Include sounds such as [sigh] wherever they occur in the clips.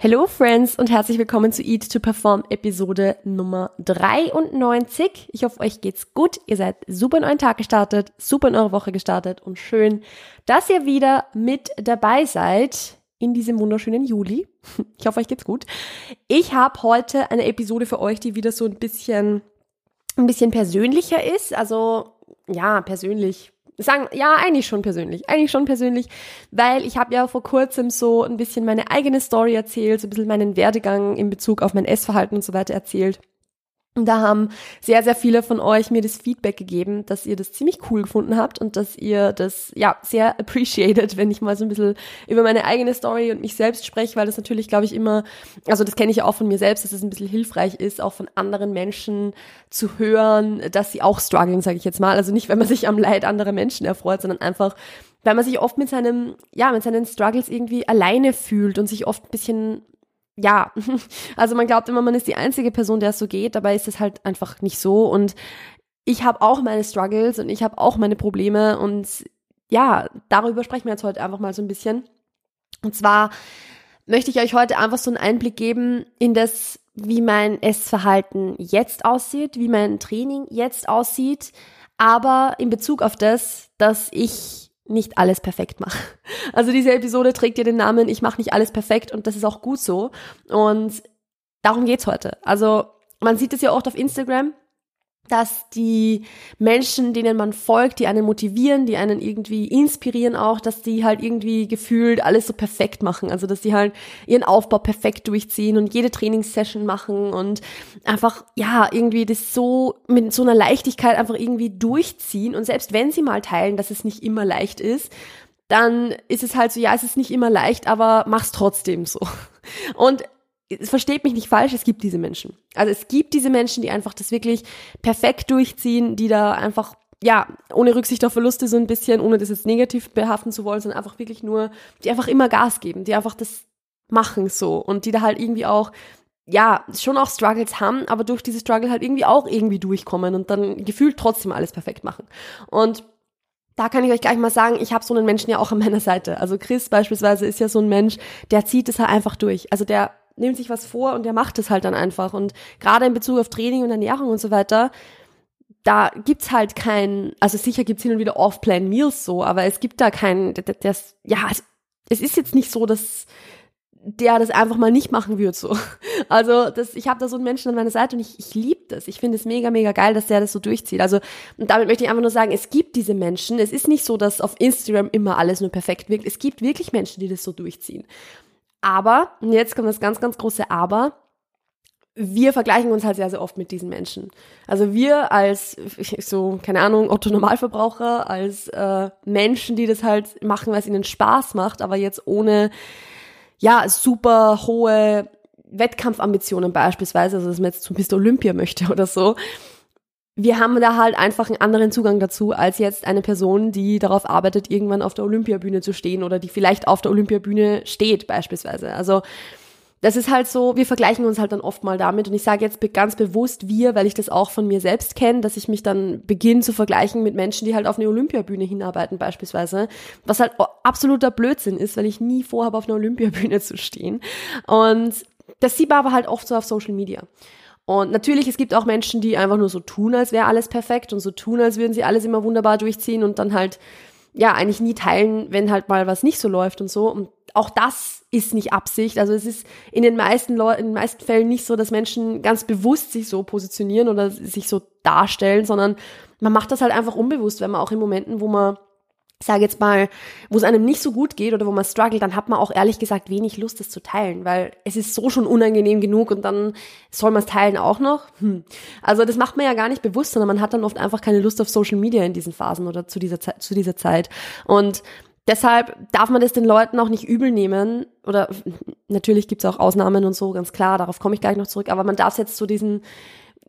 Hello Friends und herzlich willkommen zu Eat to Perform Episode Nummer 93. Ich hoffe, euch geht's gut. Ihr seid super in euren Tag gestartet, super in eure Woche gestartet und schön, dass ihr wieder mit dabei seid in diesem wunderschönen Juli. [laughs] Ich hoffe, euch geht's gut. Ich habe heute eine Episode für euch, die wieder so ein bisschen ein bisschen persönlicher ist, also ja, persönlich sagen, ja, eigentlich schon persönlich, eigentlich schon persönlich, weil ich habe ja vor kurzem so ein bisschen meine eigene Story erzählt, so ein bisschen meinen Werdegang in Bezug auf mein Essverhalten und so weiter erzählt. Da haben sehr, sehr viele von euch mir das Feedback gegeben, dass ihr das ziemlich cool gefunden habt und dass ihr das, ja, sehr appreciated, wenn ich mal so ein bisschen über meine eigene Story und mich selbst spreche, weil das natürlich, glaube ich, immer, also das kenne ich auch von mir selbst, dass es ein bisschen hilfreich ist, auch von anderen Menschen zu hören, dass sie auch strugglen, sage ich jetzt mal. Also nicht, wenn man sich am Leid anderer Menschen erfreut, sondern einfach, weil man sich oft mit seinem, ja, mit seinen Struggles irgendwie alleine fühlt und sich oft ein bisschen ja, [laughs] also man glaubt immer, man ist die einzige Person, der es so geht, dabei ist es halt einfach nicht so. Und ich habe auch meine Struggles und ich habe auch meine Probleme und ja, darüber sprechen wir jetzt heute einfach mal so ein bisschen. Und zwar möchte ich euch heute einfach so einen Einblick geben in das, wie mein Essverhalten jetzt aussieht, wie mein Training jetzt aussieht, aber in Bezug auf das, dass ich nicht alles perfekt mache. [laughs] Also diese Episode trägt ja den Namen Ich mache nicht alles perfekt und das ist auch gut so. Und darum geht's heute. Also man sieht es ja oft auf Instagram, dass die Menschen, denen man folgt, die einen motivieren, die einen irgendwie inspirieren auch, dass die halt irgendwie gefühlt alles so perfekt machen. Also, dass die halt ihren Aufbau perfekt durchziehen und jede Trainingssession machen und einfach, ja, irgendwie das so mit so einer Leichtigkeit einfach irgendwie durchziehen. Und selbst wenn sie mal teilen, dass es nicht immer leicht ist, dann ist es halt so, ja, es ist nicht immer leicht, aber mach's trotzdem so. Und es versteht mich nicht falsch, es gibt diese Menschen. Also es gibt diese Menschen, die einfach das wirklich perfekt durchziehen, die da einfach, ja, ohne Rücksicht auf Verluste so ein bisschen, ohne das jetzt negativ behaften zu wollen, sondern einfach wirklich nur, die einfach immer Gas geben, die einfach das machen so und die da halt irgendwie auch, ja, schon auch Struggles haben, aber durch diese Struggle halt irgendwie auch irgendwie durchkommen und dann gefühlt trotzdem alles perfekt machen. Und da kann ich euch gleich mal sagen, ich habe so einen Menschen ja auch an meiner Seite. Also Chris beispielsweise ist ja so ein Mensch, der zieht es halt einfach durch. Also der nimmt sich was vor und der macht es halt dann einfach. Und gerade in Bezug auf Training und Ernährung und so weiter, da gibt's halt kein, also sicher gibt's hin und wieder Off-Plan Meals so, aber es gibt da kein, das, ja, es ist jetzt nicht so, dass der das einfach mal nicht machen wird so. [laughs] Also das, ich habe da so einen Menschen an meiner Seite und ich, ich liebe das. Ich finde es mega, mega geil, dass der das so durchzieht. Also und damit möchte ich einfach nur sagen, es gibt diese Menschen. Es ist nicht so, dass auf Instagram immer alles nur perfekt wirkt. Es gibt wirklich Menschen, die das so durchziehen. Aber, und jetzt kommt das ganz, ganz große Aber, wir vergleichen uns halt sehr, sehr oft mit diesen Menschen. Also wir als, so, keine Ahnung, Otto Normalverbraucher, als äh, Menschen, die das halt machen, weil es ihnen Spaß macht, aber jetzt ohne, ja, super hohe Wettkampfambitionen beispielsweise, also dass man jetzt zum Mr. Olympia möchte oder so, wir haben da halt einfach einen anderen Zugang dazu als jetzt eine Person, die darauf arbeitet, irgendwann auf der Olympiabühne zu stehen oder die vielleicht auf der Olympiabühne steht beispielsweise. Also das ist halt so, wir vergleichen uns halt dann oft mal damit und ich sage jetzt ganz bewusst wir, weil ich das auch von mir selbst kenne, dass ich mich dann beginne zu vergleichen mit Menschen, die halt auf eine Olympiabühne hinarbeiten beispielsweise, was halt absoluter Blödsinn ist, weil ich nie vorhabe, auf einer Olympiabühne zu stehen. Und das sieht man aber halt oft so auf Social Media. Und natürlich, es gibt auch Menschen, die einfach nur so tun, als wäre alles perfekt und so tun, als würden sie alles immer wunderbar durchziehen und dann halt, ja, eigentlich nie teilen, wenn halt mal was nicht so läuft und so. Und auch das ist nicht Absicht. Also es ist in den meisten Leuten, in den meisten Fällen nicht so, dass Menschen ganz bewusst sich so positionieren oder sich so darstellen, sondern man macht das halt einfach unbewusst, wenn man auch in Momenten, wo man sage jetzt mal, wo es einem nicht so gut geht oder wo man struggelt, dann hat man auch ehrlich gesagt wenig Lust, das zu teilen, weil es ist so schon unangenehm genug und dann soll man es teilen auch noch. Hm. Also das macht man ja gar nicht bewusst, sondern man hat dann oft einfach keine Lust auf Social Media in diesen Phasen oder zu dieser Zeit, zu dieser Zeit. Und deshalb darf man das den Leuten auch nicht übel nehmen oder [laughs] natürlich gibt's auch Ausnahmen und so, ganz klar, darauf komme ich gleich noch zurück, aber man darf es jetzt zu diesen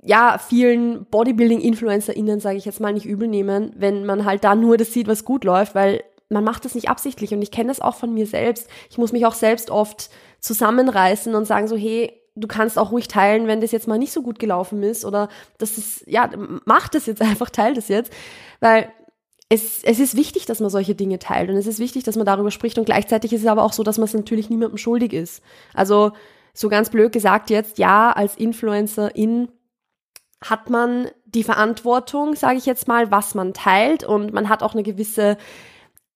ja, vielen Bodybuilding-InfluencerInnen, sage ich jetzt mal, nicht übel nehmen, wenn man halt da nur das sieht, was gut läuft, weil man macht das nicht absichtlich und ich kenne das auch von mir selbst. Ich muss mich auch selbst oft zusammenreißen und sagen so, hey, du kannst auch ruhig teilen, wenn das jetzt mal nicht so gut gelaufen ist oder das ist, ja, mach das jetzt einfach, teil das jetzt, weil es, es ist wichtig, dass man solche Dinge teilt und es ist wichtig, dass man darüber spricht und gleichzeitig ist es aber auch so, dass man es natürlich niemandem schuldig ist. Also so ganz blöd gesagt jetzt, ja, als Influencerin hat man die Verantwortung, sage ich jetzt mal, was man teilt und man hat auch eine gewisse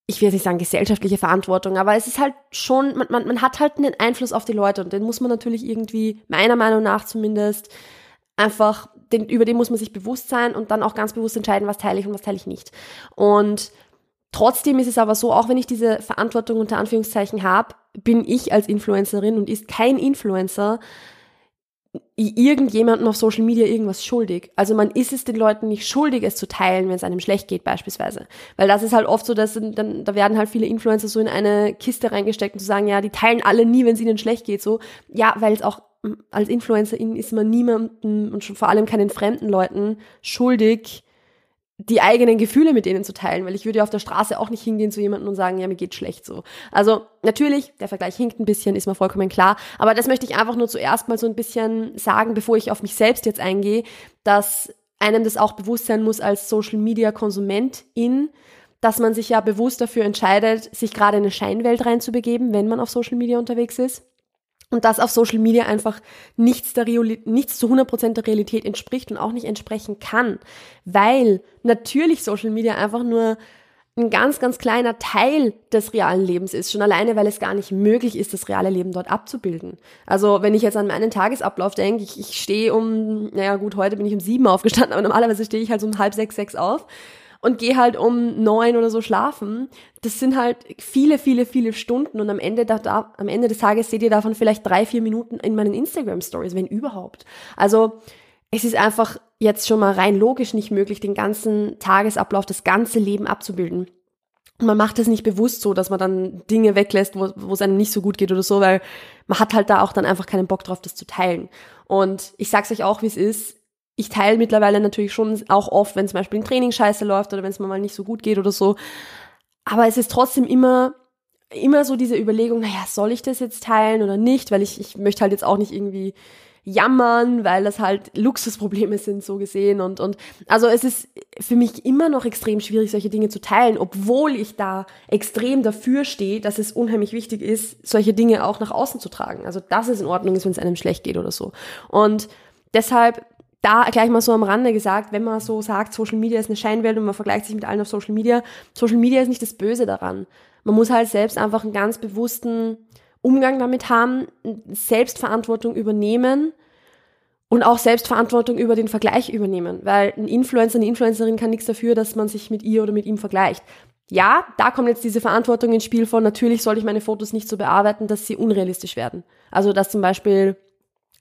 ich will jetzt nicht sagen gesellschaftliche Verantwortung, aber es ist halt schon, man, man, man hat halt einen Einfluss auf die Leute und den muss man natürlich irgendwie, meiner Meinung nach zumindest, einfach, den, über den muss man sich bewusst sein und dann auch ganz bewusst entscheiden, was teile ich und was teile ich nicht. Und trotzdem ist es aber so, auch wenn ich diese Verantwortung unter Anführungszeichen habe, bin ich als Influencerin und ist kein Influencer irgendjemandem auf Social Media irgendwas schuldig. Also man ist es den Leuten nicht schuldig, es zu teilen, wenn es einem schlecht geht beispielsweise. Weil das ist halt oft so, dass dann, da werden halt viele Influencer so in eine Kiste reingesteckt und zu sagen, ja, die teilen alle nie, wenn es ihnen schlecht geht. So, ja, weil es auch als Influencerin ist man niemandem und schon vor allem keinen fremden Leuten schuldig, die eigenen Gefühle mit denen zu teilen, weil ich würde ja auf der Straße auch nicht hingehen zu jemandem und sagen, ja, mir geht schlecht so. Also natürlich, der Vergleich hinkt ein bisschen, ist mir vollkommen klar, aber das möchte ich einfach nur zuerst mal so ein bisschen sagen, bevor ich auf mich selbst jetzt eingehe, dass einem das auch bewusst sein muss als Social Media Konsumentin, dass man sich ja bewusst dafür entscheidet, sich gerade in eine Scheinwelt reinzubegeben, wenn man auf Social Media unterwegs ist und dass auf Social Media einfach nichts, der nichts zu 100% der Realität entspricht und auch nicht entsprechen kann, weil natürlich Social Media einfach nur ein ganz, ganz kleiner Teil des realen Lebens ist, schon alleine, weil es gar nicht möglich ist, das reale Leben dort abzubilden. Also wenn ich jetzt an meinen Tagesablauf denke, ich, ich stehe um, naja gut, heute bin ich um sieben aufgestanden, aber normalerweise stehe ich halt so um halb sechs, sechs auf und gehe halt um neun oder so schlafen. Das sind halt viele, viele, viele Stunden und am Ende, da, da, am Ende des Tages seht ihr davon vielleicht drei, vier Minuten in meinen Instagram Stories, wenn überhaupt. Also es ist einfach jetzt schon mal rein logisch nicht möglich, den ganzen Tagesablauf, das ganze Leben abzubilden. Man macht es nicht bewusst so, dass man dann Dinge weglässt, wo es einem nicht so gut geht oder so, weil man hat halt da auch dann einfach keinen Bock drauf, das zu teilen. Und ich sag's euch auch, wie es ist ich teile mittlerweile natürlich schon auch oft, wenn zum Beispiel ein Training scheiße läuft oder wenn es mir mal nicht so gut geht oder so. Aber es ist trotzdem immer, immer so diese Überlegung, naja, soll ich das jetzt teilen oder nicht? Weil ich, ich möchte halt jetzt auch nicht irgendwie jammern, weil das halt Luxusprobleme sind, so gesehen. Und, und also es ist für mich immer noch extrem schwierig, solche Dinge zu teilen, obwohl ich da extrem dafür stehe, dass es unheimlich wichtig ist, solche Dinge auch nach außen zu tragen. Also dass es in Ordnung ist, wenn es einem schlecht geht oder so. Und deshalb da gleich mal so am Rande gesagt, wenn man so sagt, Social Media ist eine Scheinwelt und man vergleicht sich mit allen auf Social Media, Social Media ist nicht das Böse daran. Man muss halt selbst einfach einen ganz bewussten Umgang damit haben, Selbstverantwortung übernehmen und auch Selbstverantwortung über den Vergleich übernehmen, weil ein Influencer, eine Influencerin kann nichts dafür, dass man sich mit ihr oder mit ihm vergleicht. Ja, da kommt jetzt diese Verantwortung ins Spiel von, natürlich soll ich meine Fotos nicht so bearbeiten, dass sie unrealistisch werden. Also, dass zum Beispiel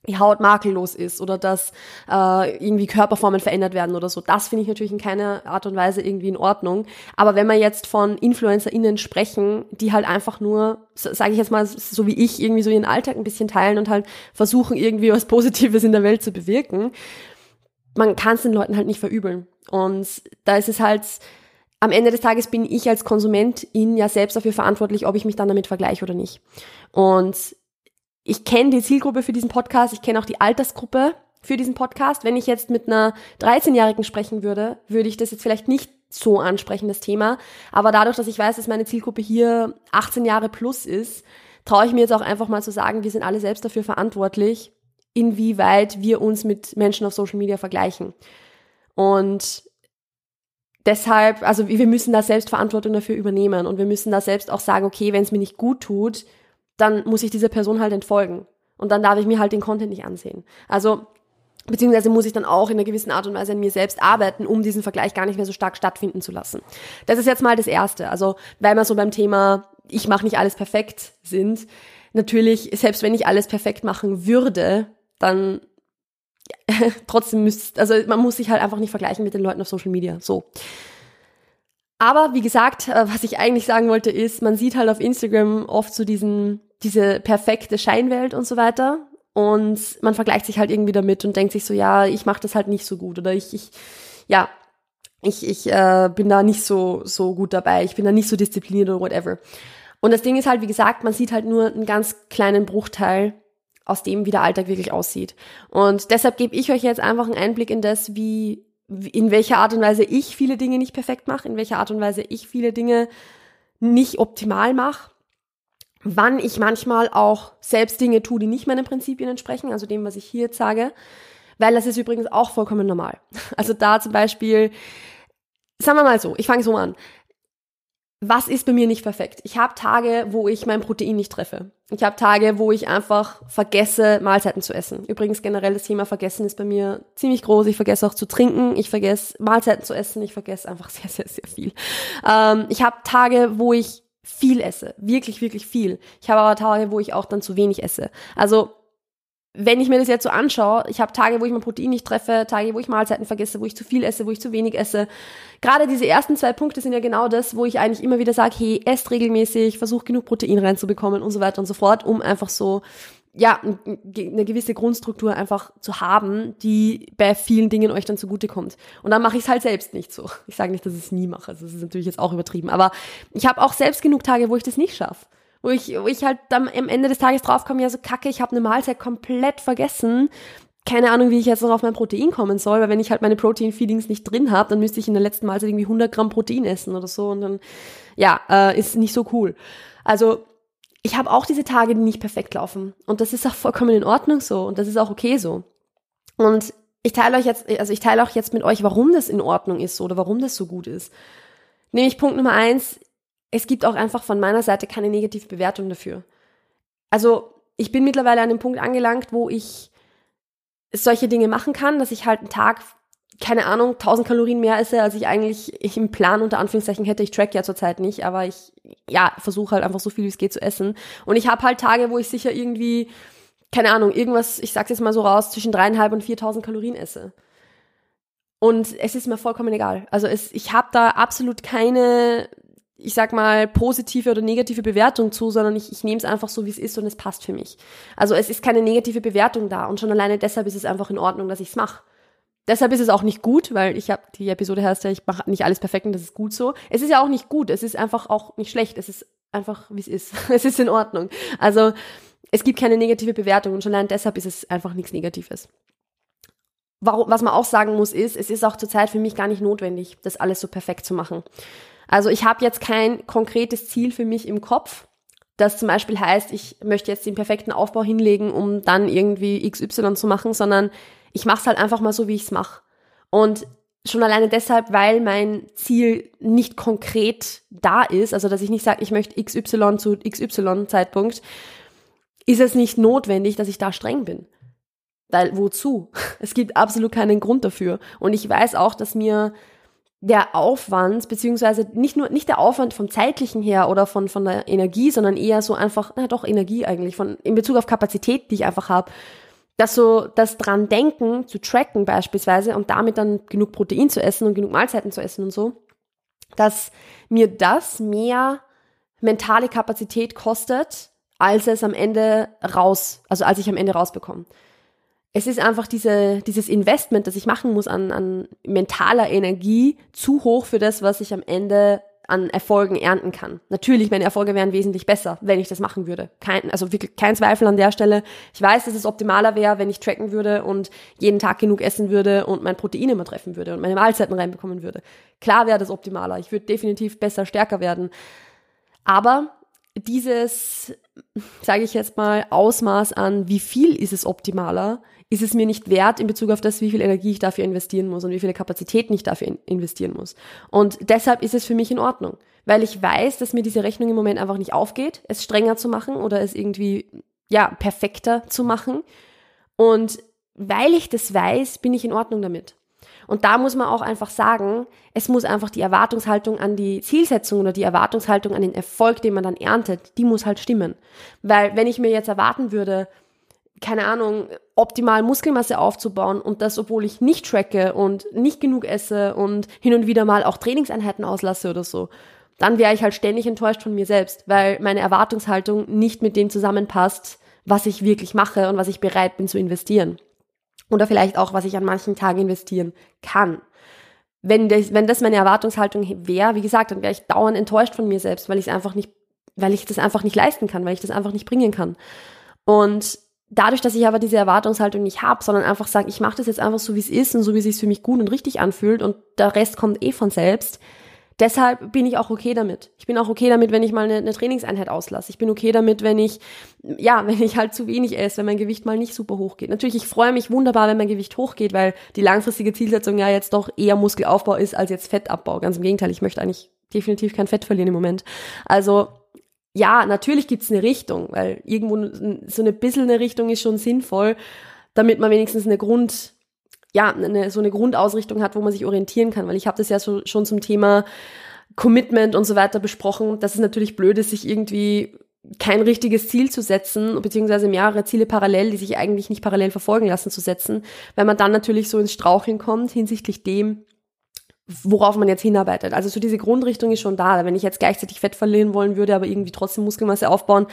die Haut makellos ist oder dass äh, irgendwie Körperformen verändert werden oder so. Das finde ich natürlich in keiner Art und Weise irgendwie in Ordnung. Aber wenn wir jetzt von InfluencerInnen sprechen, die halt einfach nur, sage ich jetzt mal, so wie ich, irgendwie so ihren Alltag ein bisschen teilen und halt versuchen, irgendwie was Positives in der Welt zu bewirken, man kann es den Leuten halt nicht verübeln. Und da ist es halt, am Ende des Tages bin ich als Konsumentin ja selbst dafür verantwortlich, ob ich mich dann damit vergleiche oder nicht. Und ich kenne die Zielgruppe für diesen Podcast, ich kenne auch die Altersgruppe für diesen Podcast. Wenn ich jetzt mit einer 13-Jährigen sprechen würde, würde ich das jetzt vielleicht nicht so ansprechen, das Thema. Aber dadurch, dass ich weiß, dass meine Zielgruppe hier 18 Jahre plus ist, traue ich mir jetzt auch einfach mal zu sagen, wir sind alle selbst dafür verantwortlich, inwieweit wir uns mit Menschen auf Social Media vergleichen. Und deshalb, also wir müssen da selbst Verantwortung dafür übernehmen und wir müssen da selbst auch sagen, okay, wenn es mir nicht gut tut, dann muss ich dieser Person halt entfolgen. Und dann darf ich mir halt den Content nicht ansehen. Also, beziehungsweise muss ich dann auch in einer gewissen Art und Weise an mir selbst arbeiten, um diesen Vergleich gar nicht mehr so stark stattfinden zu lassen. Das ist jetzt mal das Erste. Also, weil wir so beim Thema, ich mache nicht alles perfekt sind. Natürlich, selbst wenn ich alles perfekt machen würde, dann [laughs] trotzdem müsste, also man muss sich halt einfach nicht vergleichen mit den Leuten auf Social Media. So. Aber wie gesagt, äh, was ich eigentlich sagen wollte, ist, man sieht halt auf Instagram oft so diesen, diese perfekte Scheinwelt und so weiter. Und man vergleicht sich halt irgendwie damit und denkt sich so, ja, ich mache das halt nicht so gut oder ich, ich ja, ich, ich äh, bin da nicht so, so gut dabei, ich bin da nicht so diszipliniert oder whatever. Und das Ding ist halt, wie gesagt, man sieht halt nur einen ganz kleinen Bruchteil aus dem, wie der Alltag wirklich aussieht. Und deshalb gebe ich euch jetzt einfach einen Einblick in das, wie in welcher Art und Weise ich viele Dinge nicht perfekt mache, in welcher Art und Weise ich viele Dinge nicht optimal mache, wann ich manchmal auch selbst Dinge tue, die nicht meinen Prinzipien entsprechen, also dem, was ich hier jetzt sage, weil das ist übrigens auch vollkommen normal. [laughs] Also da zum Beispiel, sagen wir mal so, ich fange so an was ist bei mir nicht perfekt? Ich habe Tage, wo ich mein Protein nicht treffe. Ich habe Tage, wo ich einfach vergesse, Mahlzeiten zu essen. Übrigens generell das Thema Vergessen ist bei mir ziemlich groß. Ich vergesse auch zu trinken, ich vergesse Mahlzeiten zu essen, ich vergesse einfach [laughs] sehr, sehr, sehr viel. Ähm, ich habe Tage, wo ich viel esse, wirklich, wirklich viel. Ich habe aber Tage, wo ich auch dann zu wenig esse. Also wenn ich mir das jetzt so anschaue, ich habe Tage, wo ich mein Protein nicht treffe, Tage, wo ich Mahlzeiten vergesse, wo ich zu viel esse, wo ich zu wenig esse. Gerade diese ersten zwei Punkte sind ja genau das, wo ich eigentlich immer wieder sage, hey, esst regelmäßig, versuch genug Protein reinzubekommen und so weiter und so fort, um einfach so, ja, eine gewisse Grundstruktur einfach zu haben, die bei vielen Dingen euch dann zugutekommt. Und dann mache ich es halt selbst nicht so. Ich sage nicht, dass ich es nie mache, also das ist natürlich jetzt auch übertrieben, aber ich habe auch selbst genug Tage, wo ich das nicht schaffe wo ich, wo ich halt dann am Ende des Tages draufkomme, ja so kacke, ich habe eine Mahlzeit komplett vergessen. Keine Ahnung, wie ich jetzt noch auf mein Protein kommen soll, weil wenn ich halt meine Protein-Feedings nicht drin habe, dann müsste ich in der letzten Mahlzeit irgendwie 100 Gramm Protein essen oder so und dann, ja, äh, ist nicht so cool. Also ich habe auch diese Tage, die nicht perfekt laufen und das ist auch vollkommen in Ordnung so und das ist auch okay so. Und ich teile euch jetzt, also ich teile auch jetzt mit euch, warum das in Ordnung ist oder warum das so gut ist. Nämlich Punkt Nummer eins, es gibt auch einfach von meiner Seite keine negative Bewertung dafür. Also ich bin mittlerweile an dem Punkt angelangt, wo ich solche Dinge machen kann, dass ich halt einen Tag, keine Ahnung, 1000 Kalorien mehr esse, als ich eigentlich im Plan unter Anführungszeichen hätte. Ich track ja zurzeit nicht, aber ich, ja, versuche halt einfach so viel wie es geht zu essen. Und ich habe halt Tage, wo ich sicher irgendwie, keine Ahnung, irgendwas, ich sag's jetzt mal so raus, zwischen dreieinhalb und 4000 Kalorien esse. Und es ist mir vollkommen egal. Also es, ich habe da absolut keine ich sag mal, positive oder negative Bewertung zu, sondern ich, ich nehme es einfach so, wie es ist und es passt für mich. Also es ist keine negative Bewertung da und schon alleine deshalb ist es einfach in Ordnung, dass ich es mache. Deshalb ist es auch nicht gut, weil ich habe die Episode heißt ja, ich mache nicht alles perfekt und das ist gut so. Es ist ja auch nicht gut, es ist einfach auch nicht schlecht, es ist einfach, wie es ist. [laughs] es ist in Ordnung. Also es gibt keine negative Bewertung und schon allein deshalb ist es einfach nichts Negatives. Warum, was man auch sagen muss, ist, es ist auch zurzeit für mich gar nicht notwendig, das alles so perfekt zu machen. Also ich habe jetzt kein konkretes Ziel für mich im Kopf, das zum Beispiel heißt, ich möchte jetzt den perfekten Aufbau hinlegen, um dann irgendwie XY zu machen, sondern ich mache es halt einfach mal so, wie ich es mache. Und schon alleine deshalb, weil mein Ziel nicht konkret da ist, also dass ich nicht sage, ich möchte XY zu XY Zeitpunkt, ist es nicht notwendig, dass ich da streng bin. Weil wozu? [laughs] Es gibt absolut keinen Grund dafür. Und ich weiß auch, dass mir der Aufwand, beziehungsweise nicht nur, nicht der Aufwand vom zeitlichen her oder von, von der Energie, sondern eher so einfach, na doch, Energie eigentlich, von, in Bezug auf Kapazität, die ich einfach habe, dass so das dran denken, zu tracken beispielsweise und damit dann genug Protein zu essen und genug Mahlzeiten zu essen und so, dass mir das mehr mentale Kapazität kostet, als es am Ende raus, also als ich am Ende rausbekomme es ist einfach diese, dieses Investment, das ich machen muss an, an mentaler Energie, zu hoch für das, was ich am Ende an Erfolgen ernten kann. Natürlich, meine Erfolge wären wesentlich besser, wenn ich das machen würde. Kein, also wirklich kein Zweifel an der Stelle. Ich weiß, dass es optimaler wäre, wenn ich tracken würde und jeden Tag genug essen würde und mein Protein immer treffen würde und meine Mahlzeiten reinbekommen würde. Klar wäre das optimaler. Ich würde definitiv besser, stärker werden. Aber dieses, sage ich jetzt mal, Ausmaß an, wie viel ist es optimaler, ist es mir nicht wert in Bezug auf das, wie viel Energie ich dafür investieren muss und wie viele Kapazitäten ich dafür investieren muss. Und deshalb ist es für mich in Ordnung, weil ich weiß, dass mir diese Rechnung im Moment einfach nicht aufgeht, es strenger zu machen oder es irgendwie, ja, perfekter zu machen. Und weil ich das weiß, bin ich in Ordnung damit. Und da muss man auch einfach sagen, es muss einfach die Erwartungshaltung an die Zielsetzung oder die Erwartungshaltung an den Erfolg, den man dann erntet, die muss halt stimmen. Weil wenn ich mir jetzt erwarten würde, keine Ahnung, optimal Muskelmasse aufzubauen und das, obwohl ich nicht tracke und nicht genug esse und hin und wieder mal auch Trainingseinheiten auslasse oder so, dann wäre ich halt ständig enttäuscht von mir selbst, weil meine Erwartungshaltung nicht mit dem zusammenpasst, was ich wirklich mache und was ich bereit bin zu investieren. Oder vielleicht auch, was ich an manchen Tagen investieren kann. Wenn das, wenn das meine Erwartungshaltung wäre, wie gesagt, dann wäre ich dauernd enttäuscht von mir selbst, weil ich es einfach nicht, weil ich das einfach nicht leisten kann, weil ich das einfach nicht bringen kann. Und dadurch, dass ich aber diese Erwartungshaltung nicht habe, sondern einfach sage, ich mache das jetzt einfach so, wie es ist und so, wie es sich für mich gut und richtig anfühlt und der Rest kommt eh von selbst. Deshalb bin ich auch okay damit. Ich bin auch okay damit, wenn ich mal eine, eine Trainingseinheit auslasse. Ich bin okay damit, wenn ich, ja, wenn ich halt zu wenig esse, wenn mein Gewicht mal nicht super hoch geht. Natürlich, ich freue mich wunderbar, wenn mein Gewicht hochgeht, weil die langfristige Zielsetzung ja jetzt doch eher Muskelaufbau ist als jetzt Fettabbau. Ganz im Gegenteil, ich möchte eigentlich definitiv kein Fett verlieren im Moment. Also ja, natürlich gibt's eine Richtung, weil irgendwo so eine bisschen eine Richtung ist schon sinnvoll, damit man wenigstens eine Grund, ja, eine, so eine Grundausrichtung hat, wo man sich orientieren kann. Weil ich habe das ja so, schon zum Thema Commitment und so weiter besprochen, dass es natürlich blöd ist, sich irgendwie kein richtiges Ziel zu setzen, beziehungsweise mehrere Ziele parallel, die sich eigentlich nicht parallel verfolgen lassen, zu setzen, weil man dann natürlich so ins Straucheln kommt hinsichtlich dem, worauf man jetzt hinarbeitet. Also so diese Grundrichtung ist schon da. Wenn ich jetzt gleichzeitig Fett verlieren wollen würde, aber irgendwie trotzdem Muskelmasse aufbauen,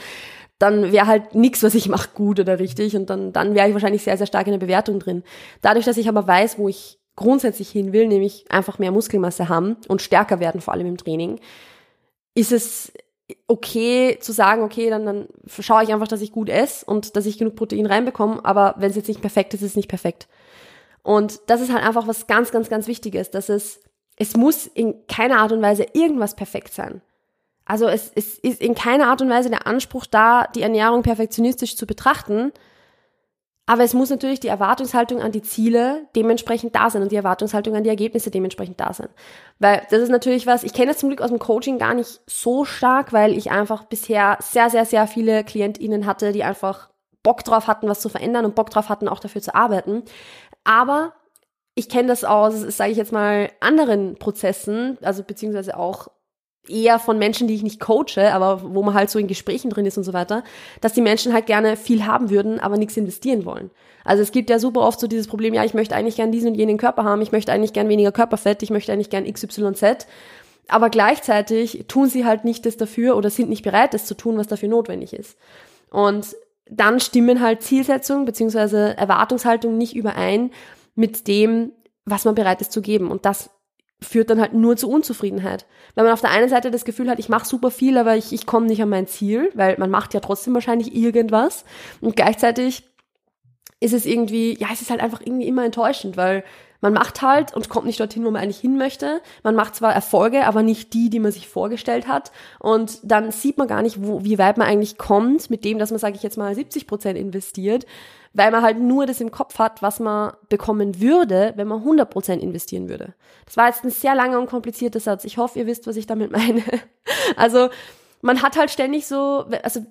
dann wäre halt nichts, was ich mache, gut oder richtig. Und dann, dann wäre ich wahrscheinlich sehr, sehr stark in der Bewertung drin. Dadurch, dass ich aber weiß, wo ich grundsätzlich hin will, nämlich einfach mehr Muskelmasse haben und stärker werden, vor allem im Training, ist es okay zu sagen, okay, dann, dann schaue ich einfach, dass ich gut esse und dass ich genug Protein reinbekomme, aber wenn es jetzt nicht perfekt ist, ist es nicht perfekt. Und das ist halt einfach was ganz, ganz, ganz Wichtiges, dass es, es muss in keiner Art und Weise irgendwas perfekt sein. Also es, es ist in keiner Art und Weise der Anspruch da, die Ernährung perfektionistisch zu betrachten. Aber es muss natürlich die Erwartungshaltung an die Ziele dementsprechend da sein und die Erwartungshaltung an die Ergebnisse dementsprechend da sein. Weil das ist natürlich was, ich kenne das zum Glück aus dem Coaching gar nicht so stark, weil ich einfach bisher sehr, sehr, sehr viele KlientInnen hatte, die einfach Bock drauf hatten, was zu verändern und Bock drauf hatten, auch dafür zu arbeiten. Aber ich kenne das aus, sage ich jetzt mal, anderen Prozessen, also beziehungsweise auch eher von Menschen, die ich nicht coache, aber wo man halt so in Gesprächen drin ist und so weiter, dass die Menschen halt gerne viel haben würden, aber nichts investieren wollen. Also es gibt ja super oft so dieses Problem, ja, ich möchte eigentlich gern diesen und jenen Körper haben, ich möchte eigentlich gern weniger Körperfett, ich möchte eigentlich gern XYZ, aber gleichzeitig tun sie halt nicht das dafür oder sind nicht bereit, das zu tun, was dafür notwendig ist. Und dann stimmen halt Zielsetzung beziehungsweise Erwartungshaltung nicht überein mit dem, was man bereit ist zu geben. Und das führt dann halt nur zu Unzufriedenheit. Wenn man auf der einen Seite das Gefühl hat, ich mache super viel, aber ich, ich komme nicht an mein Ziel, weil man macht ja trotzdem wahrscheinlich irgendwas. Und gleichzeitig ist es irgendwie, ja, es ist halt einfach irgendwie immer enttäuschend, weil man macht halt und kommt nicht dorthin, wo man eigentlich hin möchte. Man macht zwar Erfolge, aber nicht die, die man sich vorgestellt hat. Und dann sieht man gar nicht, wo, wie weit man eigentlich kommt mit dem, dass man, sage ich jetzt mal, 70 Prozent investiert, weil man halt nur das im Kopf hat, was man bekommen würde, wenn man 100 Prozent investieren würde. Das war jetzt ein sehr langer und komplizierter Satz. Ich hoffe, ihr wisst, was ich damit [laughs] meine. Also man hat halt ständig so, also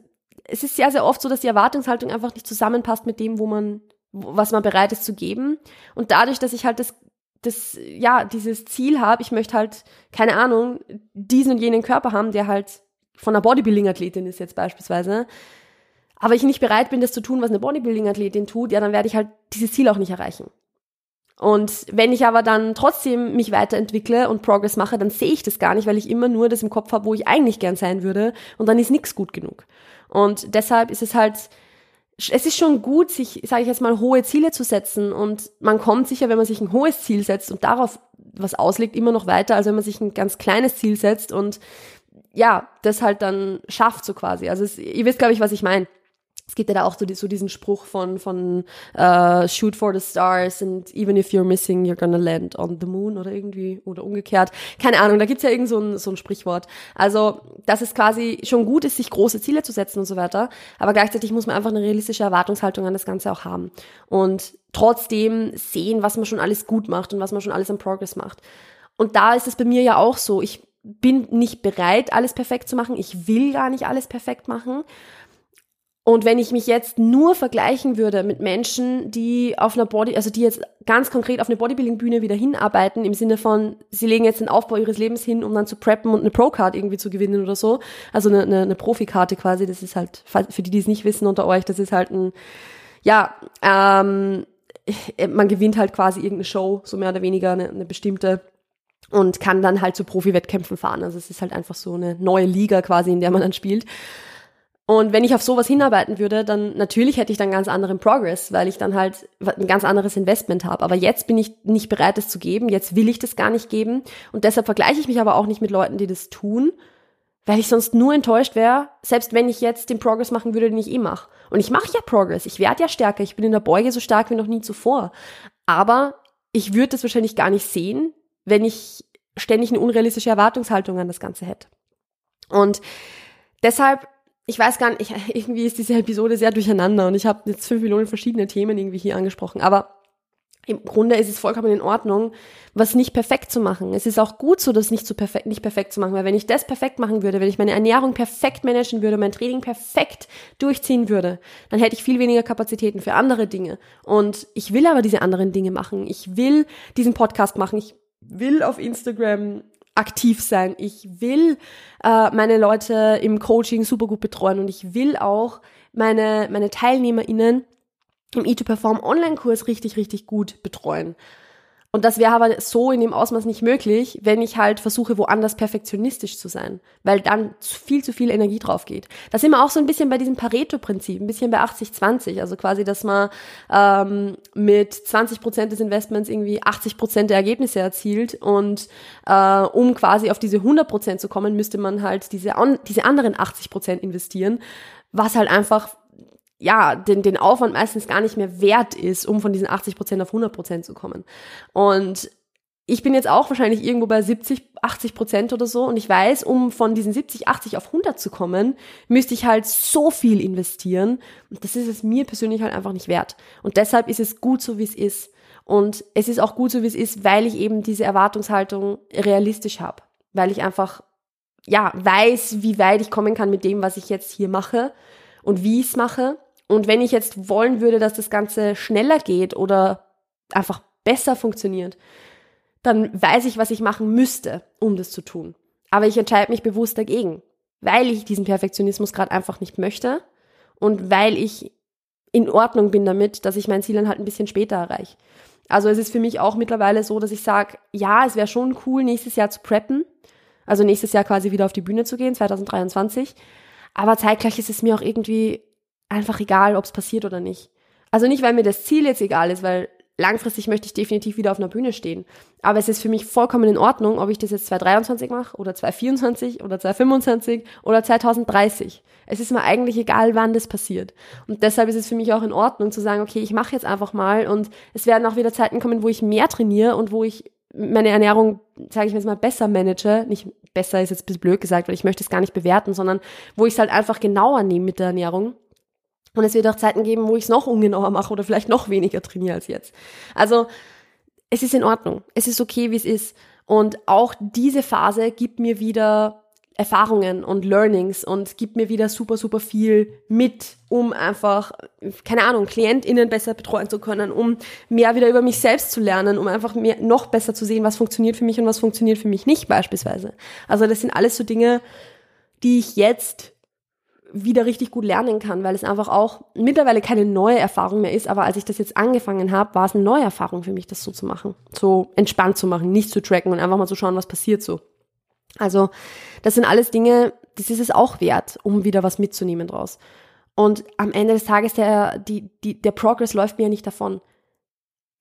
es ist sehr, sehr oft so, dass die Erwartungshaltung einfach nicht zusammenpasst mit dem, wo man was man bereit ist zu geben. Und dadurch, dass ich halt das, das, ja, dieses Ziel habe, ich möchte halt, keine Ahnung, diesen und jenen Körper haben, der halt von einer Bodybuilding-Athletin ist jetzt beispielsweise, aber ich nicht bereit bin, das zu tun, was eine Bodybuilding-Athletin tut, ja, dann werde ich halt dieses Ziel auch nicht erreichen. Und wenn ich aber dann trotzdem mich weiterentwickle und Progress mache, dann sehe ich das gar nicht, weil ich immer nur das im Kopf habe, wo ich eigentlich gern sein würde und dann ist nichts gut genug. Und deshalb ist es halt es ist schon gut, sich, sage ich jetzt mal, hohe Ziele zu setzen und man kommt sicher, wenn man sich ein hohes Ziel setzt und darauf was auslegt, immer noch weiter, als wenn man sich ein ganz kleines Ziel setzt und ja, das halt dann schafft so quasi. Also es, ihr wisst, glaube ich, was ich meine es gibt ja da auch so, so diesen Spruch von, von uh, Shoot for the stars and even if you're missing, you're gonna land on the moon oder irgendwie oder umgekehrt. Keine Ahnung, da gibt's ja irgend so ein, so ein Sprichwort. Also, dass es quasi schon gut ist, sich große Ziele zu setzen und so weiter, aber gleichzeitig muss man einfach eine realistische Erwartungshaltung an das Ganze auch haben. Und trotzdem sehen, was man schon alles gut macht und was man schon alles am Progress macht. Und da ist es bei mir ja auch so. Ich bin nicht bereit, alles perfekt zu machen. Ich will gar nicht alles perfekt machen. Und wenn ich mich jetzt nur vergleichen würde mit Menschen, die auf einer Body, also die jetzt ganz konkret auf eine Bodybuilding-Bühne wieder hinarbeiten, im Sinne von, sie legen jetzt den Aufbau ihres Lebens hin, um dann zu preppen und eine Pro-Card irgendwie zu gewinnen oder so. Also eine, eine, eine Profikarte quasi, das ist halt, für die, die es nicht wissen unter euch, das ist halt ein, ja, ähm, man gewinnt halt quasi irgendeine Show, so mehr oder weniger eine, eine bestimmte und kann dann halt zu Profi-Wettkämpfen fahren. Also es ist halt einfach so eine neue Liga quasi, in der man dann spielt. Und wenn ich auf sowas hinarbeiten würde, dann natürlich hätte ich dann ganz anderen Progress, weil ich dann halt ein ganz anderes Investment habe. Aber jetzt bin ich nicht bereit, das zu geben. Jetzt will ich das gar nicht geben. Und deshalb vergleiche ich mich aber auch nicht mit Leuten, die das tun, weil ich sonst nur enttäuscht wäre, selbst wenn ich jetzt den Progress machen würde, den ich eh mache. Und ich mache ja Progress, ich werde ja stärker, ich bin in der Beuge so stark wie noch nie zuvor. Aber ich würde das wahrscheinlich gar nicht sehen, wenn ich ständig eine unrealistische Erwartungshaltung an das Ganze hätte. Und deshalb, ich weiß gar nicht, [laughs] irgendwie ist diese Episode sehr durcheinander und ich habe jetzt fünf Millionen verschiedene Themen irgendwie hier angesprochen, aber im Grunde ist es vollkommen in Ordnung, was nicht perfekt zu machen. Es ist auch gut so, das nicht so perfekt, nicht perfekt zu machen, weil wenn ich das perfekt machen würde, wenn ich meine Ernährung perfekt managen würde, mein Training perfekt durchziehen würde, dann hätte ich viel weniger Kapazitäten für andere Dinge. Und ich will aber diese anderen Dinge machen. Ich will diesen Podcast machen. Ich will auf Instagram aktiv sein. Ich will äh, meine Leute im Coaching super gut betreuen und ich will auch meine, meine TeilnehmerInnen im E2Perform Online-Kurs richtig, richtig gut betreuen. Und das wäre aber so in dem Ausmaß nicht möglich, wenn ich halt versuche, woanders perfektionistisch zu sein, weil dann viel zu viel Energie drauf geht. Da sind wir auch so ein bisschen bei diesem Pareto-Prinzip, ein bisschen bei 80-20, also quasi, dass man ähm, mit 20 Prozent des Investments irgendwie 80 Prozent der Ergebnisse erzielt und äh, um quasi auf diese 100 Prozent zu kommen, müsste man halt diese, diese anderen 80 Prozent investieren, was halt einfach ja, den, den Aufwand meistens gar nicht mehr wert ist, um von diesen 80 Prozent auf 100 Prozent zu kommen. Und ich bin jetzt auch wahrscheinlich irgendwo bei 70, 80 Prozent oder so und ich weiß, um von diesen 70, 80 auf 100 zu kommen, müsste ich halt so viel investieren und das ist es mir persönlich halt einfach nicht wert. Und deshalb ist es gut so, wie es ist. Und es ist auch gut so, wie es ist, weil ich eben diese Erwartungshaltung realistisch habe. Weil ich einfach, ja, weiß, wie weit ich kommen kann mit dem, was ich jetzt hier mache und wie ich es mache und wenn ich jetzt wollen würde, dass das Ganze schneller geht oder einfach besser funktioniert, dann weiß ich, was ich machen müsste, um das zu tun. Aber ich entscheide mich bewusst dagegen, weil ich diesen Perfektionismus gerade einfach nicht möchte und weil ich in Ordnung bin damit, dass ich mein Ziel dann halt ein bisschen später erreiche. Also es ist für mich auch mittlerweile so, dass ich sage, ja, es wäre schon cool, nächstes Jahr zu preppen, also nächstes Jahr quasi wieder auf die Bühne zu gehen, 2023. Aber zeitgleich ist es mir auch irgendwie einfach egal, ob es passiert oder nicht. Also nicht, weil mir das Ziel jetzt egal ist, weil langfristig möchte ich definitiv wieder auf einer Bühne stehen. Aber es ist für mich vollkommen in Ordnung, ob ich das jetzt 2023 mache oder 2024 oder 2025 oder 2030. Es ist mir eigentlich egal, wann das passiert. Und deshalb ist es für mich auch in Ordnung zu sagen, okay, ich mache jetzt einfach mal und es werden auch wieder Zeiten kommen, wo ich mehr trainiere und wo ich meine Ernährung, sage ich mir jetzt mal, besser manage. Nicht besser ist jetzt blöd gesagt, weil ich möchte es gar nicht bewerten, sondern wo ich es halt einfach genauer nehme mit der Ernährung und es wird auch Zeiten geben, wo ich es noch ungenauer mache oder vielleicht noch weniger trainiere als jetzt. Also es ist in Ordnung. Es ist okay, wie es ist. Und auch diese Phase gibt mir wieder Erfahrungen und Learnings und gibt mir wieder super, super viel mit, um einfach, keine Ahnung, KlientInnen besser betreuen zu können, um mehr wieder über mich selbst zu lernen, um einfach mehr, noch besser zu sehen, was funktioniert für mich und was funktioniert für mich nicht beispielsweise. Also das sind alles so Dinge, die ich jetzt wieder richtig gut lernen kann, weil es einfach auch mittlerweile keine neue Erfahrung mehr ist, aber als ich das jetzt angefangen habe, war es eine neue Erfahrung für mich, das so zu machen, so entspannt zu machen, nicht zu tracken und einfach mal zu schauen, was passiert so. Also das sind alles Dinge, das ist es auch wert, um wieder was mitzunehmen draus. Und am Ende des Tages, der, die, die, der Progress läuft mir ja nicht davon.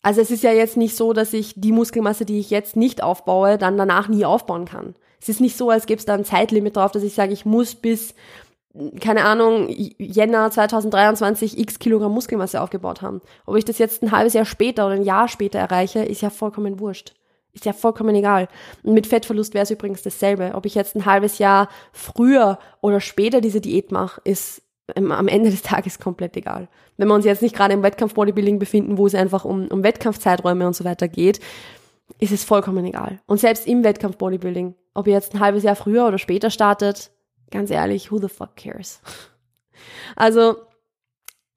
Also es ist ja jetzt nicht so, dass ich die Muskelmasse, die ich jetzt nicht aufbaue, dann danach nie aufbauen kann. Es ist nicht so, als gäbe es da ein Zeitlimit drauf, dass ich sage, ich muss bis keine Ahnung, Jänner 2023 x Kilogramm Muskelmasse aufgebaut haben. Ob ich das jetzt ein halbes Jahr später oder ein Jahr später erreiche, ist ja vollkommen wurscht. Ist ja vollkommen egal. Und mit Fettverlust wäre es übrigens dasselbe. Ob ich jetzt ein halbes Jahr früher oder später diese Diät mache, ist am Ende des Tages komplett egal. Wenn wir uns jetzt nicht gerade im Wettkampf-Bodybuilding befinden, wo es einfach um, um Wettkampfzeiträume und so weiter geht, ist es vollkommen egal. Und selbst im Wettkampf-Bodybuilding, ob ihr jetzt ein halbes Jahr früher oder später startet, Ganz ehrlich, who the fuck cares? [laughs] Also,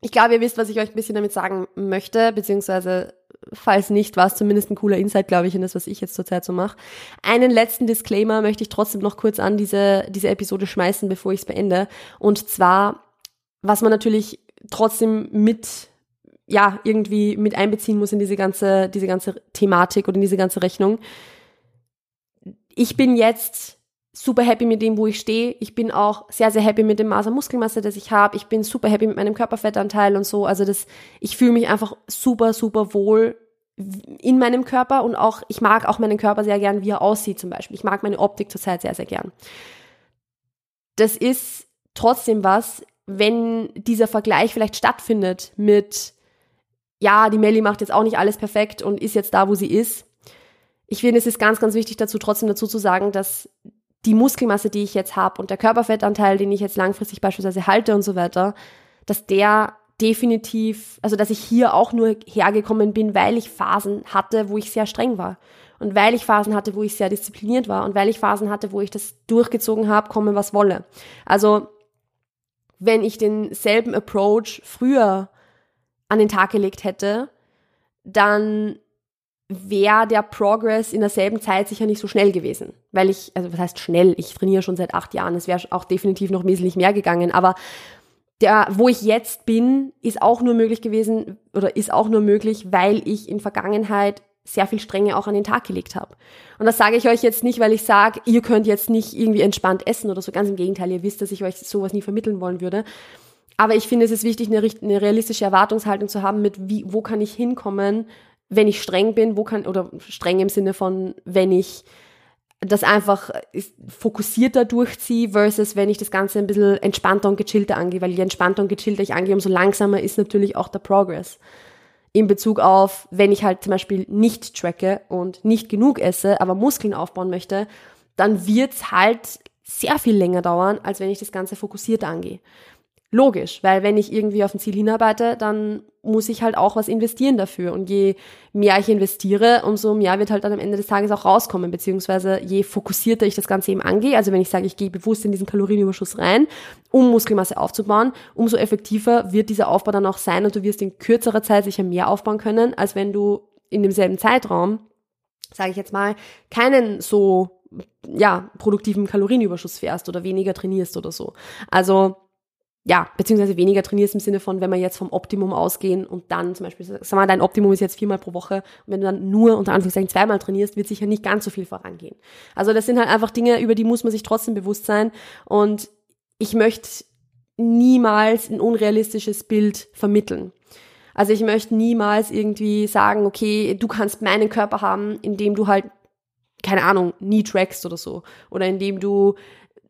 ich glaube, ihr wisst, was ich euch ein bisschen damit sagen möchte, beziehungsweise falls nicht, war es zumindest ein cooler Insight, glaube ich, in das, was ich jetzt zurzeit so mache. Einen letzten Disclaimer möchte ich trotzdem noch kurz an diese, diese Episode schmeißen, bevor ich es beende. Und zwar, was man natürlich trotzdem mit, ja, irgendwie mit einbeziehen muss in diese ganze, diese ganze Thematik oder in diese ganze Rechnung. Ich bin jetzt super happy mit dem, wo ich stehe. Ich bin auch sehr, sehr happy mit dem Maß an Muskelmasse, das ich habe. Ich bin super happy mit meinem Körperfettanteil und so. Also das, ich fühle mich einfach super, super wohl in meinem Körper und auch, ich mag auch meinen Körper sehr gern, wie er aussieht zum Beispiel. Ich mag meine Optik zurzeit sehr, sehr gern. das ist trotzdem was, wenn dieser Vergleich vielleicht stattfindet mit, ja, die Melli macht jetzt auch nicht alles perfekt und ist jetzt da, wo sie ist. Ich finde, es ist ganz, ganz wichtig dazu, trotzdem dazu zu sagen, dass die Muskelmasse, die ich jetzt habe und der Körperfettanteil, den ich jetzt langfristig beispielsweise halte und so weiter, dass der definitiv, also dass ich hier auch nur hergekommen bin, weil ich Phasen hatte, wo ich sehr streng war. Und weil ich Phasen hatte, wo ich sehr diszipliniert war und weil ich Phasen hatte, wo ich das durchgezogen habe, komme was wolle. Also wenn ich denselben Approach früher an den Tag gelegt hätte, dann wäre der Progress in derselben Zeit sicher nicht so schnell gewesen. Weil ich, also was heißt schnell? Ich trainiere schon seit acht Jahren. Es wäre auch definitiv noch wesentlich mehr gegangen. Aber der, wo ich jetzt bin, ist auch nur möglich gewesen oder ist auch nur möglich, weil ich in Vergangenheit sehr viel Strenge auch an den Tag gelegt habe. Und das sage ich euch jetzt nicht, weil ich sage, ihr könnt jetzt nicht irgendwie entspannt essen oder so. Ganz im Gegenteil, ihr wisst, dass ich euch sowas nie vermitteln wollen würde. Aber ich finde, es ist wichtig, eine, eine realistische Erwartungshaltung zu haben mit, wie, wo kann ich hinkommen, wenn ich streng bin, wo kann, oder streng im Sinne von, wenn ich das einfach fokussierter durchziehe versus wenn ich das Ganze ein bisschen entspannter und gechillter angehe, weil je entspannter und gechillter ich angehe, umso langsamer ist natürlich auch der Progress. In Bezug auf, wenn ich halt zum Beispiel nicht tracke und nicht genug esse, aber Muskeln aufbauen möchte, dann wird's halt sehr viel länger dauern, als wenn ich das Ganze fokussiert angehe. Logisch, weil wenn ich irgendwie auf ein Ziel hinarbeite, dann muss ich halt auch was investieren dafür. Und je mehr ich investiere, umso mehr wird halt dann am Ende des Tages auch rauskommen, beziehungsweise je fokussierter ich das Ganze eben angehe. Also wenn ich sage, ich gehe bewusst in diesen Kalorienüberschuss rein, um Muskelmasse aufzubauen, umso effektiver wird dieser Aufbau dann auch sein und du wirst in kürzerer Zeit sicher mehr aufbauen können, als wenn du in demselben Zeitraum, sage ich jetzt mal, keinen so ja, produktiven Kalorienüberschuss fährst oder weniger trainierst oder so. Also ja, beziehungsweise weniger trainierst im Sinne von, wenn wir jetzt vom Optimum ausgehen und dann zum Beispiel, sag mal, dein Optimum ist jetzt viermal pro Woche und wenn du dann nur unter Anführungszeichen zweimal trainierst, wird sicher nicht ganz so viel vorangehen. Also das sind halt einfach Dinge, über die muss man sich trotzdem bewusst sein und ich möchte niemals ein unrealistisches Bild vermitteln. Also ich möchte niemals irgendwie sagen, okay, du kannst meinen Körper haben, indem du halt, keine Ahnung, nie trackst oder so. Oder indem du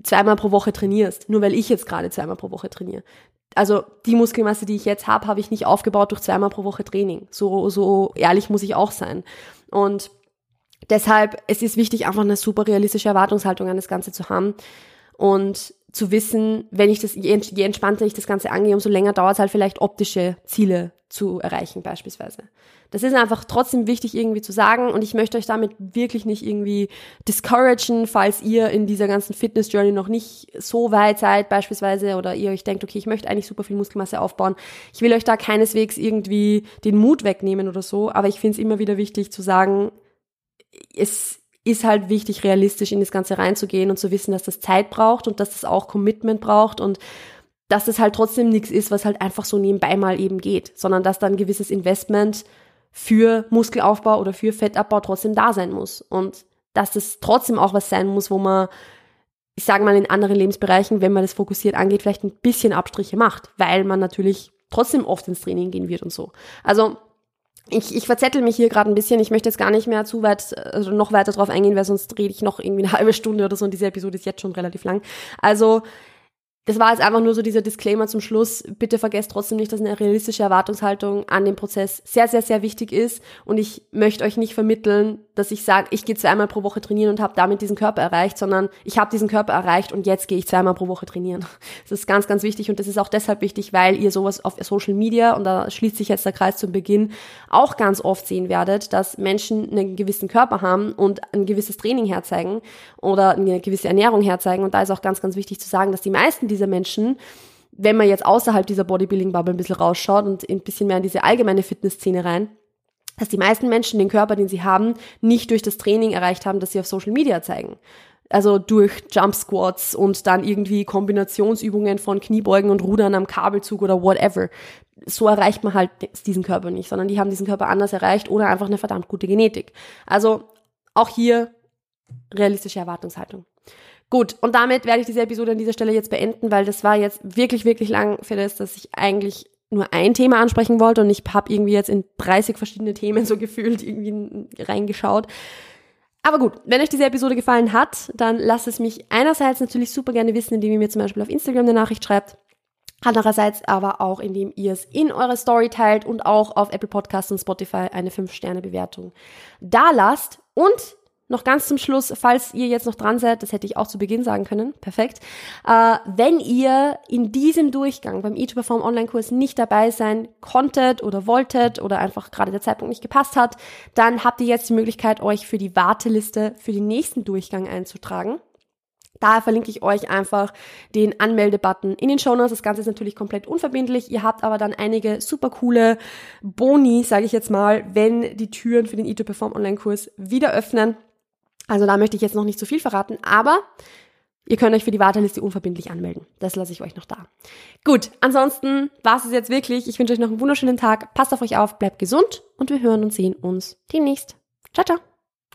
zweimal pro Woche trainierst, nur weil ich jetzt gerade zweimal pro Woche trainiere. Also die Muskelmasse, die ich jetzt habe, habe ich nicht aufgebaut durch zweimal pro Woche Training. So, so ehrlich muss ich auch sein. Und deshalb, es ist wichtig, einfach eine super realistische Erwartungshaltung an das Ganze zu haben und zu wissen, wenn ich das, je, entspannter ich das Ganze angehe, umso länger dauert es halt vielleicht optische Ziele zu erreichen beispielsweise. Das ist einfach trotzdem wichtig irgendwie zu sagen und ich möchte euch damit wirklich nicht irgendwie discouragen, falls ihr in dieser ganzen Fitness Journey noch nicht so weit seid beispielsweise oder ihr euch denkt, okay, ich möchte eigentlich super viel Muskelmasse aufbauen. Ich will euch da keineswegs irgendwie den Mut wegnehmen oder so, aber ich finde es immer wieder wichtig zu sagen, es ist halt wichtig, realistisch in das Ganze reinzugehen und zu wissen, dass das Zeit braucht und dass das auch Commitment braucht und dass das halt trotzdem nichts ist, was halt einfach so nebenbei mal eben geht, sondern dass da ein gewisses Investment für Muskelaufbau oder für Fettabbau trotzdem da sein muss. Und dass das trotzdem auch was sein muss, wo man, ich sage mal, in anderen Lebensbereichen, wenn man das fokussiert angeht, vielleicht ein bisschen Abstriche macht, weil man natürlich trotzdem oft ins Training gehen wird und so. Also ich, ich verzettel mich hier gerade ein bisschen. Ich möchte jetzt gar nicht mehr zu weit, also noch weiter drauf eingehen, weil sonst rede ich noch irgendwie eine [laughs] halbe Stunde oder so und diese Episode ist jetzt schon relativ lang. Also das war jetzt einfach nur so dieser Disclaimer zum Schluss. Bitte vergesst trotzdem nicht, dass eine realistische Erwartungshaltung an dem Prozess sehr, sehr, sehr wichtig ist. Und ich möchte euch nicht vermitteln, dass ich sage, ich gehe zweimal pro Woche trainieren und habe damit diesen Körper erreicht, sondern ich habe diesen Körper erreicht und jetzt gehe ich zweimal pro Woche trainieren. [laughs] Das ist ganz, ganz wichtig und das ist auch deshalb wichtig, weil ihr sowas auf Social Media, und da schließt sich jetzt der Kreis zum Beginn, auch ganz oft sehen werdet, dass Menschen einen gewissen Körper haben und ein gewisses Training herzeigen oder eine gewisse Ernährung herzeigen. Und da ist auch ganz, ganz wichtig zu sagen, dass die meisten dieser Menschen wenn man jetzt außerhalb dieser Bodybuilding-Bubble ein bisschen rausschaut und ein bisschen mehr in diese allgemeine Fitnessszene rein, dass die meisten Menschen den Körper, den sie haben, nicht durch das Training erreicht haben, das sie auf Social Media zeigen. Also durch Jump Squats und dann irgendwie Kombinationsübungen von Kniebeugen und Rudern am Kabelzug oder whatever. So erreicht man halt diesen Körper nicht, sondern die haben diesen Körper anders erreicht oder einfach eine verdammt gute Genetik. Also auch hier realistische Erwartungshaltung. Gut, und damit werde ich diese Episode an dieser Stelle jetzt beenden, weil das war jetzt wirklich, wirklich lang für das, dass ich eigentlich nur ein Thema ansprechen wollte und ich habe irgendwie jetzt in 30 verschiedene Themen so [laughs] gefühlt irgendwie reingeschaut. Aber gut, wenn euch diese Episode gefallen hat, dann lasst es mich einerseits natürlich super gerne wissen, indem ihr mir zum Beispiel auf Instagram eine Nachricht schreibt. Andererseits aber auch, indem ihr es in eure Story teilt und auch auf Apple Podcasts und Spotify eine 5-Sterne-Bewertung da lasst. Und noch ganz zum Schluss, falls ihr jetzt noch dran seid, das hätte ich auch zu Beginn sagen können, perfekt. Äh, wenn ihr in diesem Durchgang beim E2Perform Online-Kurs nicht dabei sein konntet oder wolltet oder einfach gerade der Zeitpunkt nicht gepasst hat, dann habt ihr jetzt die Möglichkeit, euch für die Warteliste für den nächsten Durchgang einzutragen. Daher verlinke ich euch einfach den Anmeldebutton in den Show Notes. Das Ganze ist natürlich komplett unverbindlich. Ihr habt aber dann einige super coole Boni, sage ich jetzt mal, wenn die Türen für den E2Perform Online-Kurs wieder öffnen. Also da möchte ich jetzt noch nicht zu viel verraten, aber ihr könnt euch für die Warteliste unverbindlich anmelden. Das lasse ich euch noch da. Gut, ansonsten war es jetzt wirklich. Ich wünsche euch noch einen wunderschönen Tag. Passt auf euch auf, bleibt gesund und wir hören und sehen uns demnächst. Ciao, ciao.